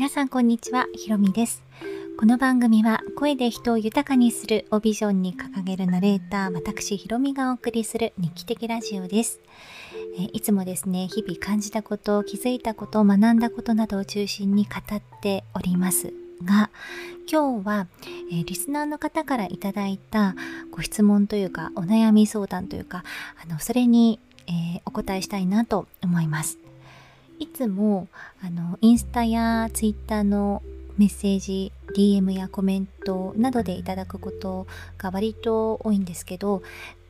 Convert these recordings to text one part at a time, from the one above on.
皆さんこんにちは、ひろみです。この番組は声で人を豊かにするをビジョンに掲げるナレーター、私ひろみがお送りする日記的ラジオです。えいつもですね、日々感じたこと、気づいたこと、学んだことなどを中心に語っておりますが、今日は、えーリスナーの方からいただいたご質問というか、お悩み相談というか、あの、それに、えーお答えしたいなと思います。いつも、あの、インスタやツイッターのメッセージ、DM やコメントなどでいただくことが割と多いんですけど、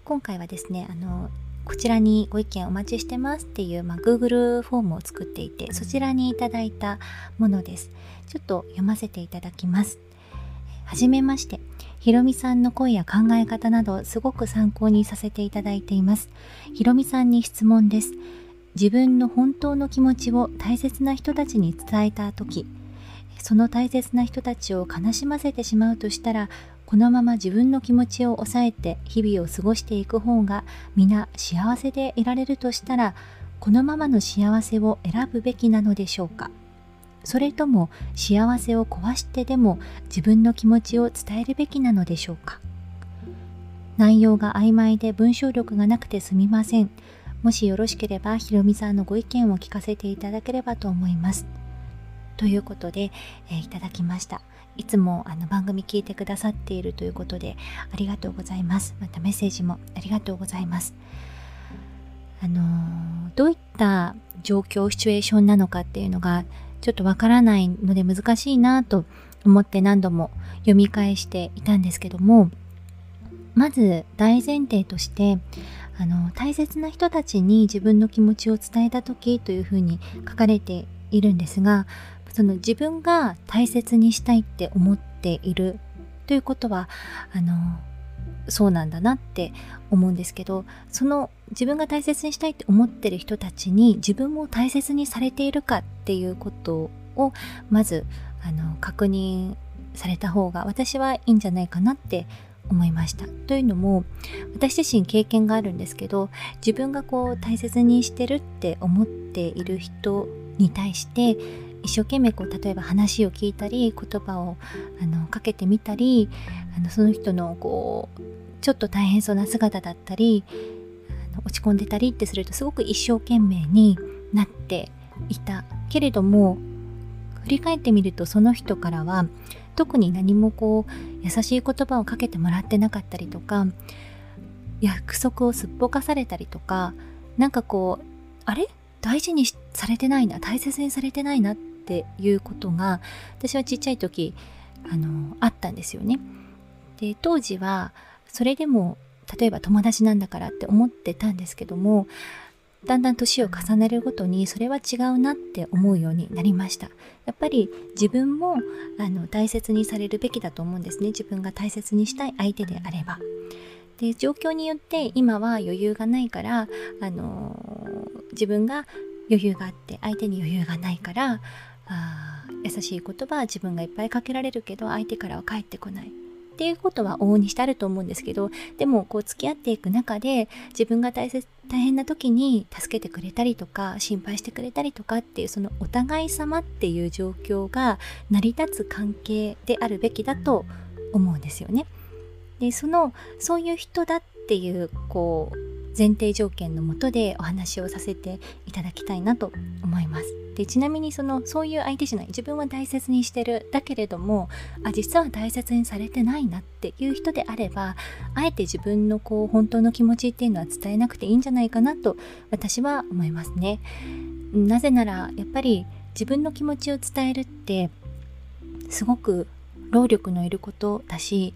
今回はですね、あの、こちらにご意見お待ちしてますっていう、まあ、Google フォームを作っていて、そちらにいただいたものです。ちょっと読ませていただきます。はじめまして。ひろみさんの声や考え方などすごく参考にさせていただいています。ひろみさんに質問です。自分の本当の気持ちを大切な人たちに伝えた時その大切な人たちを悲しませてしまうとしたらこのまま自分の気持ちを抑えて日々を過ごしていく方が皆幸せでいられるとしたらこのままの幸せを選ぶべきなのでしょうか。それとも幸せを壊してでも自分の気持ちを伝えるべきなのでしょうか。内容が曖昧で文章力がなくてすみません。もしよろしければひろみさんのご意見を聞かせていただければと思います。ということで、えーいただきました。いつもあの番組聞いてくださっているということでありがとうございます。またメッセージもありがとうございます。あのーどういった状況シチュエーションなのかっていうのがちょっとわからないので難しいなと思って何度も読み返していたんですけどもまず大前提としてあの大切な人たちに自分の気持ちを伝えた時というふうに書かれているんですがその自分が大切にしたいって思っているということはあのそうなんだなって思うんですけどその自分が大切にしたいって思ってる人たちに自分も大切にされているかっていうことをまずあの確認された方が私はいいんじゃないかなって思いました。というのも私自身経験があるんですけど自分がこう大切にしてるって思っている人に対して一生懸命こう例えば話を聞いたり言葉をあのかけてみたりあのその人のこうちょっと大変そうな姿だったり落ち込んでたりってするとすごく一生懸命になっていたけれども振り返ってみるとその人からは特に何もこう優しい言葉をかけてもらってなかったりとか約束をすっぽかされたりとかなんかこうあれ？大事にされてないな大切にされてないなっていうことが私はちっちゃい時あのあったんですよね。で当時はそれでも例えば友達なんだからって思ってたんですけどもだんだん年を重ねるごとにそれは違うなって思うようになりました。やっぱり自分もあの大切にされるべきだと思うんですね。自分が大切にしたい相手であれば。で状況によって今は余裕がないからあの自分が余裕があって相手に余裕がないからあ優しい言葉は自分がいっぱいかけられるけど相手からは返ってこない。っていうことは往々にしてあると思うんですけどでもこう付き合っていく中で自分が大切大変な時に助けてくれたりとか心配してくれたりとかっていうそのお互い様っていう状況が成り立つ関係であるべきだと思うんですよね。でそのそういう人だっていうこう前提条件のもとでお話をさせていただきたいなと思います。でちなみにそのそういう相手じゃない自分は大切にしてるだけれどもあ実は大切にされてないなっていう人であればあえて自分のこう本当の気持ちっていうのは伝えなくていいんじゃないかなと私は思いますね。なぜならやっぱり自分の気持ちを伝えるってすごく労力のいることだし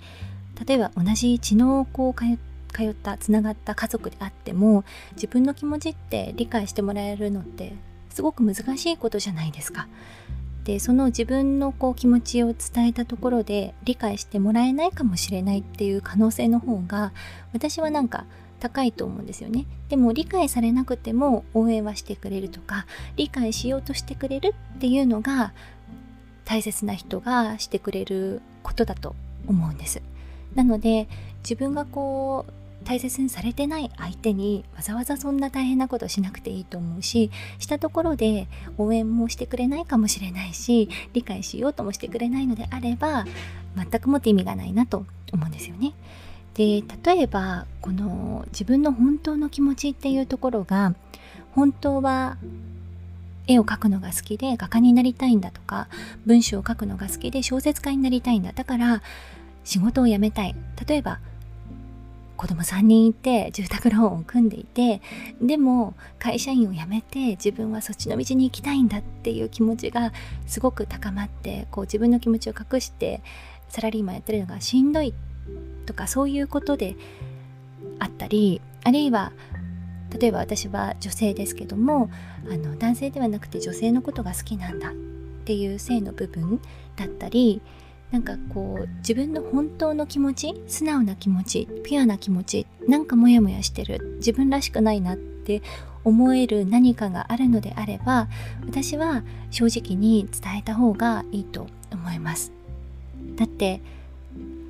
例えば同じ血のこう通通ったつながった家族であっても自分の気持ちって理解してもらえるのってすごく難しいことじゃないですか。でその自分のこう気持ちを伝えたところで理解してもらえないかもしれないっていう可能性の方が私はなんか高いと思うんですよねでも理解されなくても応援はしてくれるとか理解しようとしてくれるっていうのが大切な人がしてくれることだと思うんですなので自分がこう大切にされてない相手にわざわざそんな大変なことしなくていいと思うししたところで応援もしてくれないかもしれないし理解しようともしてくれないのであれば全くもって意味がないなと思うんですよね。で例えばこの自分の本当の気持ちっていうところが本当は絵を描くのが好きで画家になりたいんだとか文章を書くのが好きで小説家になりたいんだだから仕事を辞めたい例えば子供3人いて住宅ローンを組んでいてでも会社員を辞めて自分はそっちの道に行きたいんだっていう気持ちがすごく高まってこう自分の気持ちを隠してサラリーマンやってるのがしんどいとかそういうことであったりあるいは例えば私は女性ですけどもあの男性ではなくて女性のことが好きなんだっていう性の部分だったりなんかこう自分の本当の気持ち素直な気持ちピュアな気持ちなんかモヤモヤしてる自分らしくないなって思える何かがあるのであれば私は正直に伝えた方がいいと思います。だって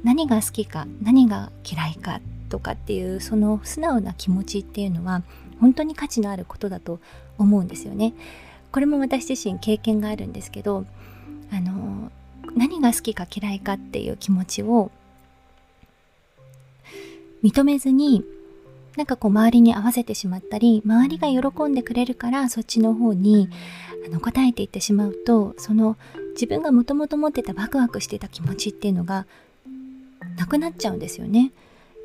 何が好きか何が嫌いかとかっていうその素直な気持ちっていうのは本当に価値のあることだと思うんですよね。これも私自身経験があるんですけどあの何が好きか嫌いかっていう気持ちを認めずになんかこう周りに合わせてしまったり周りが喜んでくれるからそっちの方にあの答えていってしまうとその自分がもともと持ってたワクワクしてた気持ちっていうのがなくなっちゃうんですよね。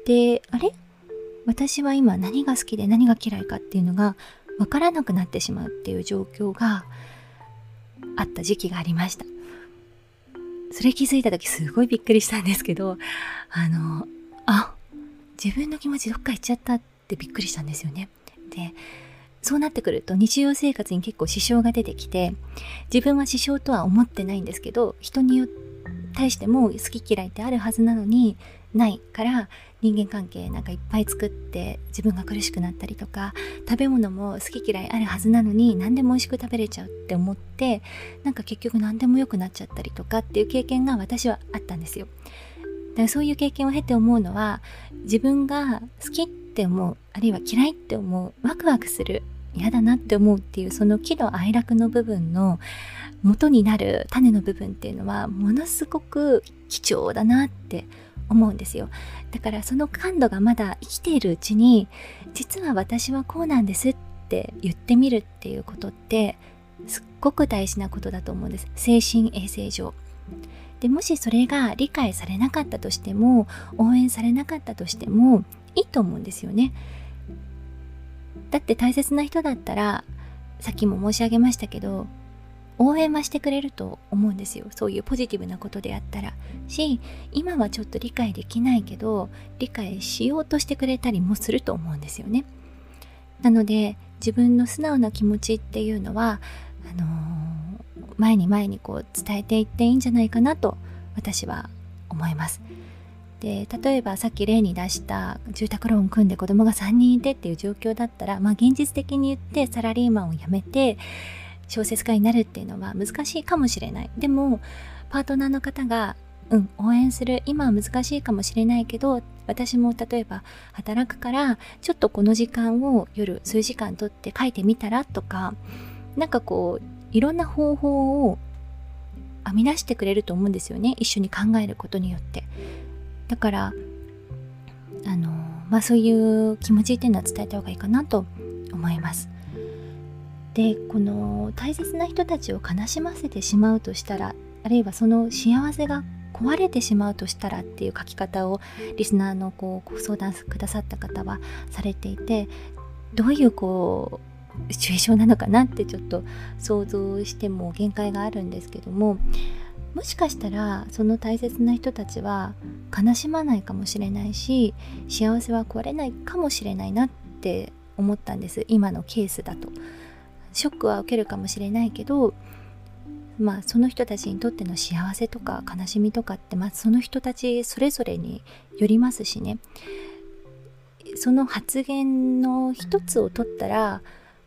であれ？私は今何が好きで何が嫌いかっていうのが分からなくなってしまうっていう状況があった時期がありました。それ気づいた時すごいびっくりしたんですけど、あの、あ、自分の気持ちどっか行っちゃったってびっくりしたんですよね。で、そうなってくると日常生活に結構支障が出てきて、自分は支障とは思ってないんですけど、人によ対しても好き嫌いってあるはずなのにないから人間関係なんかいっぱい作って自分が苦しくなったりとか食べ物も好き嫌いあるはずなのに何でも美味しく食べれちゃうって思ってなんか結局何でも良くなっちゃったりとかっていう経験が私はあったんですよ。だからそういう経験を経て思うのは自分が好きって思うあるいは嫌いって思うワクワクする嫌だなって思うっていうその喜怒哀楽の部分の元になる種の部分っていうのはものすごく貴重だなって思思うんですよ。だからその感度がまだ生きているうちに実は私はこうなんですって言ってみるっていうことってすっごく大事なことだと思うんです。精神衛生上。でもしそれが理解されなかったとしても応援されなかったとしてもいいと思うんですよね。だって大切な人だったらさっきも申し上げましたけど応援はしてくれると思うんですよ。そういうポジティブなことであったら。し今はちょっと理解できないけど理解しようとしてくれたりもすると思うんですよね。なので自分の素直な気持ちっていうのはあのー、前に前にこう伝えていっていいんじゃないかなと私は思います。で例えばさっき例に出した住宅ローン組んで子供が3人いてっていう状況だったらまあ現実的に言ってサラリーマンを辞めて小説家になるっていうのは難しいかもしれない。でも、パートナーの方が、うん、応援する。今は難しいかもしれないけど、私も例えば働くから、ちょっとこの時間を夜数時間とって書いてみたらとか、なんかこう、いろんな方法を編み出してくれると思うんですよね。一緒に考えることによって。だから、あの、まあそういう気持ちっていうのは伝えた方がいいかなと思います。でこの大切な人たちを悲しませてしまうとしたらあるいはその幸せが壊れてしまうとしたらっていう書き方をリスナーのこうご相談くださった方はされていてどういうこうシチュエーションなのかなってちょっと想像しても限界があるんですけどももしかしたらその大切な人たちは悲しまないかもしれないし幸せは壊れないかもしれないなって思ったんです今のケースだと。ショックは受けるかもしれないけどまあその人たちにとっての幸せとか悲しみとかって、まあ、その人たちそれぞれによりますしね。その発言の一つを取ったら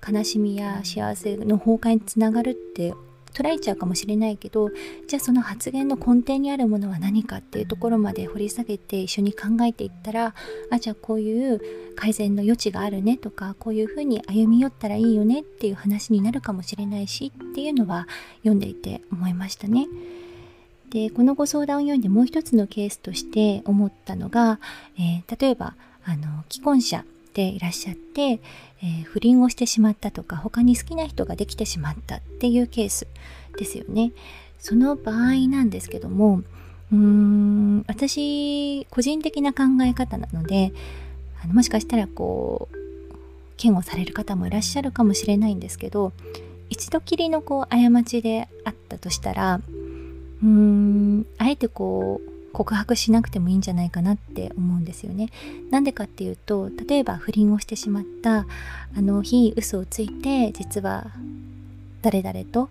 悲しみや幸せの崩壊につながるって捉えちゃうかもしれないけどじゃあその発言の根底にあるものは何かっていうところまで掘り下げて一緒に考えていったらあじゃあこういう改善の余地があるねとかこういうふうに歩み寄ったらいいよねっていう話になるかもしれないしっていうのは読んでいて思いましたね。でこのご相談を読んでもう一つのケースとして思ったのが、えー、例えばあの既婚者でいらっしゃって、えー、不倫をしてしまったとか他に好きな人ができてしまったっていうケースですよね。その場合なんですけどもうーん私個人的な考え方なのであのもしかしたらこう嫌悪される方もいらっしゃるかもしれないんですけど一度きりのこう過ちであったとしたらうーんあえてこう告白しなくてもいいんじゃないかなって思うんですよね。なんでかっていうと例えば不倫をしてしまったあの日嘘をついて実は誰々と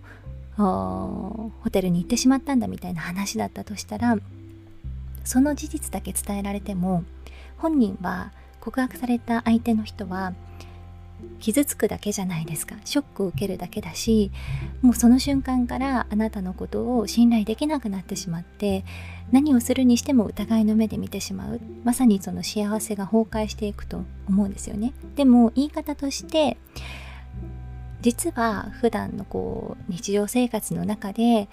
ホテルに行ってしまったんだみたいな話だったとしたらその事実だけ伝えられても本人は告白された相手の人は傷つくだけじゃないですか。ショックを受けるだけだしもうその瞬間からあなたのことを信頼できなくなってしまって何をするにしても疑いの目で見てしまう。まさにその幸せが崩壊していくと思うんですよね。でも言い方として実は普段のこう日常生活の中で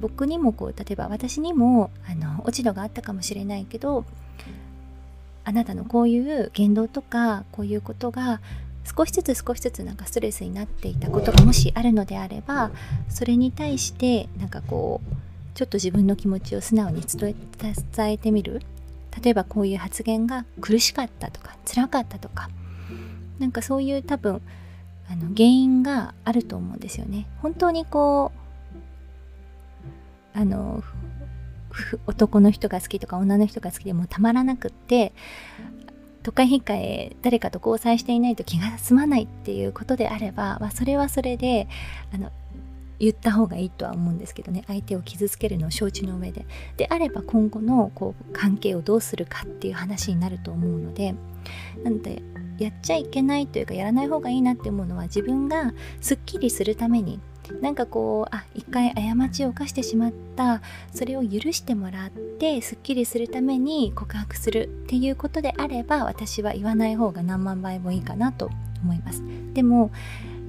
僕にもこう例えば私にもあの落ち度があったかもしれないけどあなたのこういう言動とかこういうことが少しずつ少しずつなんかストレスになっていたことがもしあるのであればそれに対してなんかこうちょっと自分の気持ちを素直に伝えてみる。例えばこういう発言が苦しかったとか辛かったとか。なんかそういう多分あの原因があると思うんですよね。本当にこうあの男の人が好きとか女の人が好きでもたまらなくって都会引っかえ誰かと交際していないと気が済まないっていうことであれば、まあ、それはそれであの言った方がいいとは思うんですけどね。相手を傷つけるのを承知の上で。であれば今後のこう関係をどうするかっていう話になると思うので。なのでやっちゃいけないというかやらない方がいいなって思うのは自分がすっきりするためになんかこうあ一回過ちを犯してしまった。それを許してもらってすっきりするために告白するっていうことであれば私は言わない方が何万倍もいいかなと思います。でも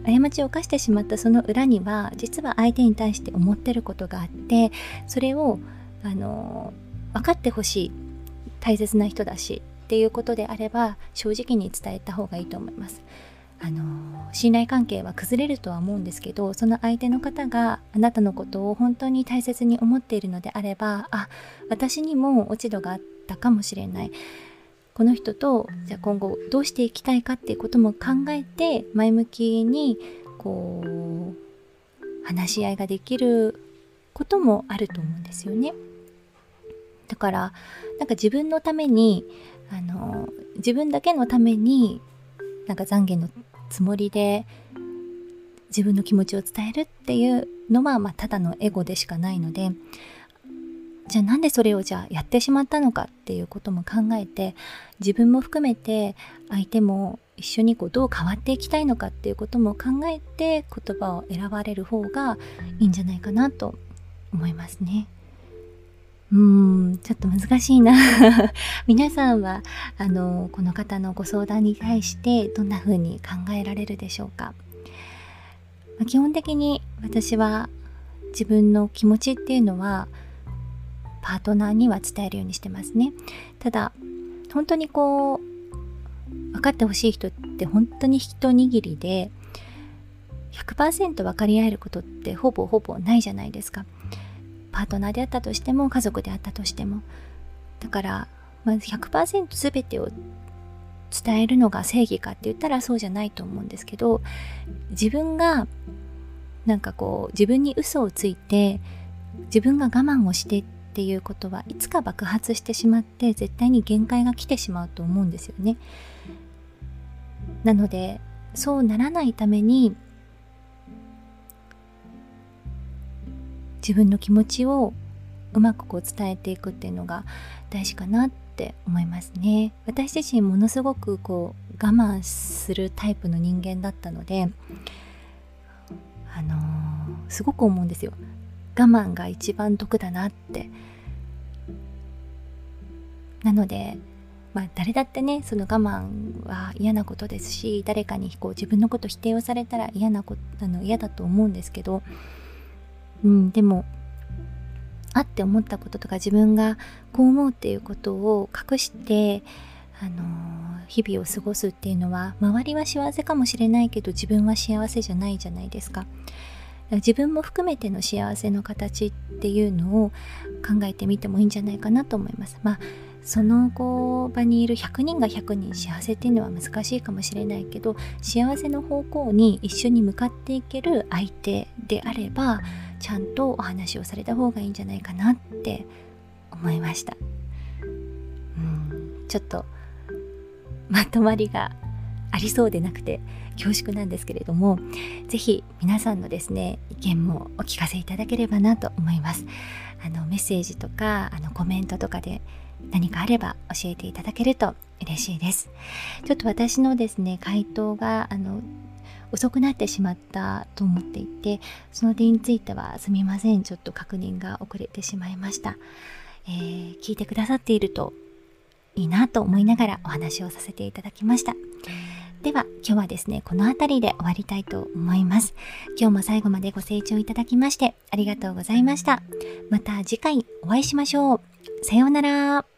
過ちを犯してしまったその裏には実は相手に対して思ってることがあってそれをあの分かってほしい。大切な人だし。っていうことであれば正直に伝えた方がいいと思います。あの信頼関係は崩れるとは思うんですけどその相手の方があなたのことを本当に大切に思っているのであればあ私にも落ち度があったかもしれないこの人とじゃあ今後どうしていきたいかっていうことも考えて前向きにこう話し合いができることもあると思うんですよね。だからなんか自分のためにあの自分だけのためになんか懺悔のつもりで自分の気持ちを伝えるっていうのは、まあ、ただのエゴでしかないのでじゃあなんでそれをじゃあやってしまったのかっていうことも考えて自分も含めて相手も一緒にこうどう変わっていきたいのかっていうことも考えて言葉を選ばれる方がいいんじゃないかなと思いますね。うん、ちょっと難しいな。皆さんは、あの、この方のご相談に対してどんな風に考えられるでしょうか？まあ、基本的に私は自分の気持ちっていうのは、パートナーには伝えるようにしてますね。ただ、本当にこう、分かってほしい人って本当に一握りで、100%分かり合えることってほぼほぼないじゃないですか。パートナーであったとしても家族であったとしても。だからまず100%全てを伝えるのが正義かって言ったらそうじゃないと思うんですけど自分がなんかこう自分に嘘をついて自分が我慢をしてっていうことはいつか爆発してしまって絶対に限界が来てしまうと思うんですよね。なのでそうならないために自分の気持ちをうまくこう伝えていくっていうのが大事かなって思いますね。私自身ものすごくこう我慢するタイプの人間だったのであのすごく思うんですよ。我慢が一番得だなって。なのでまあ誰だってねその我慢は嫌なことですし誰かにこう自分のこと否定をされたら嫌なことあの嫌だと思うんですけどうん。でもあって思ったこととか自分がこう思うっていうことを隠してあの日々を過ごすっていうのは周りは幸せかもしれないけど自分は幸せじゃないじゃないですか。自分も含めての幸せの形っていうのを考えてみてもいいんじゃないかなと思います。まあその後場にいる100人が100人幸せっていうのは難しいかもしれないけど幸せの方向に一緒に向かっていける相手であればちゃんとお話をされた方がいいんじゃないかなって思いました。うん。ちょっとまとまりがありそうでなくて恐縮なんですけれども是非皆さんのですね意見もお聞かせいただければなと思います。あのメッセージとかあのコメントとかで何かあれば教えていただけると嬉しいです。ちょっと私のですね回答があの遅くなってしまったと思っていてその点についてはすみません。ちょっと確認が遅れてしまいました、えー、聞いてくださっているといいなと思いながらお話をさせていただきました。では今日はですねこの辺りで終わりたいと思います。今日も最後までご清聴いただきましてありがとうございました。また次回お会いしましょう。さようなら。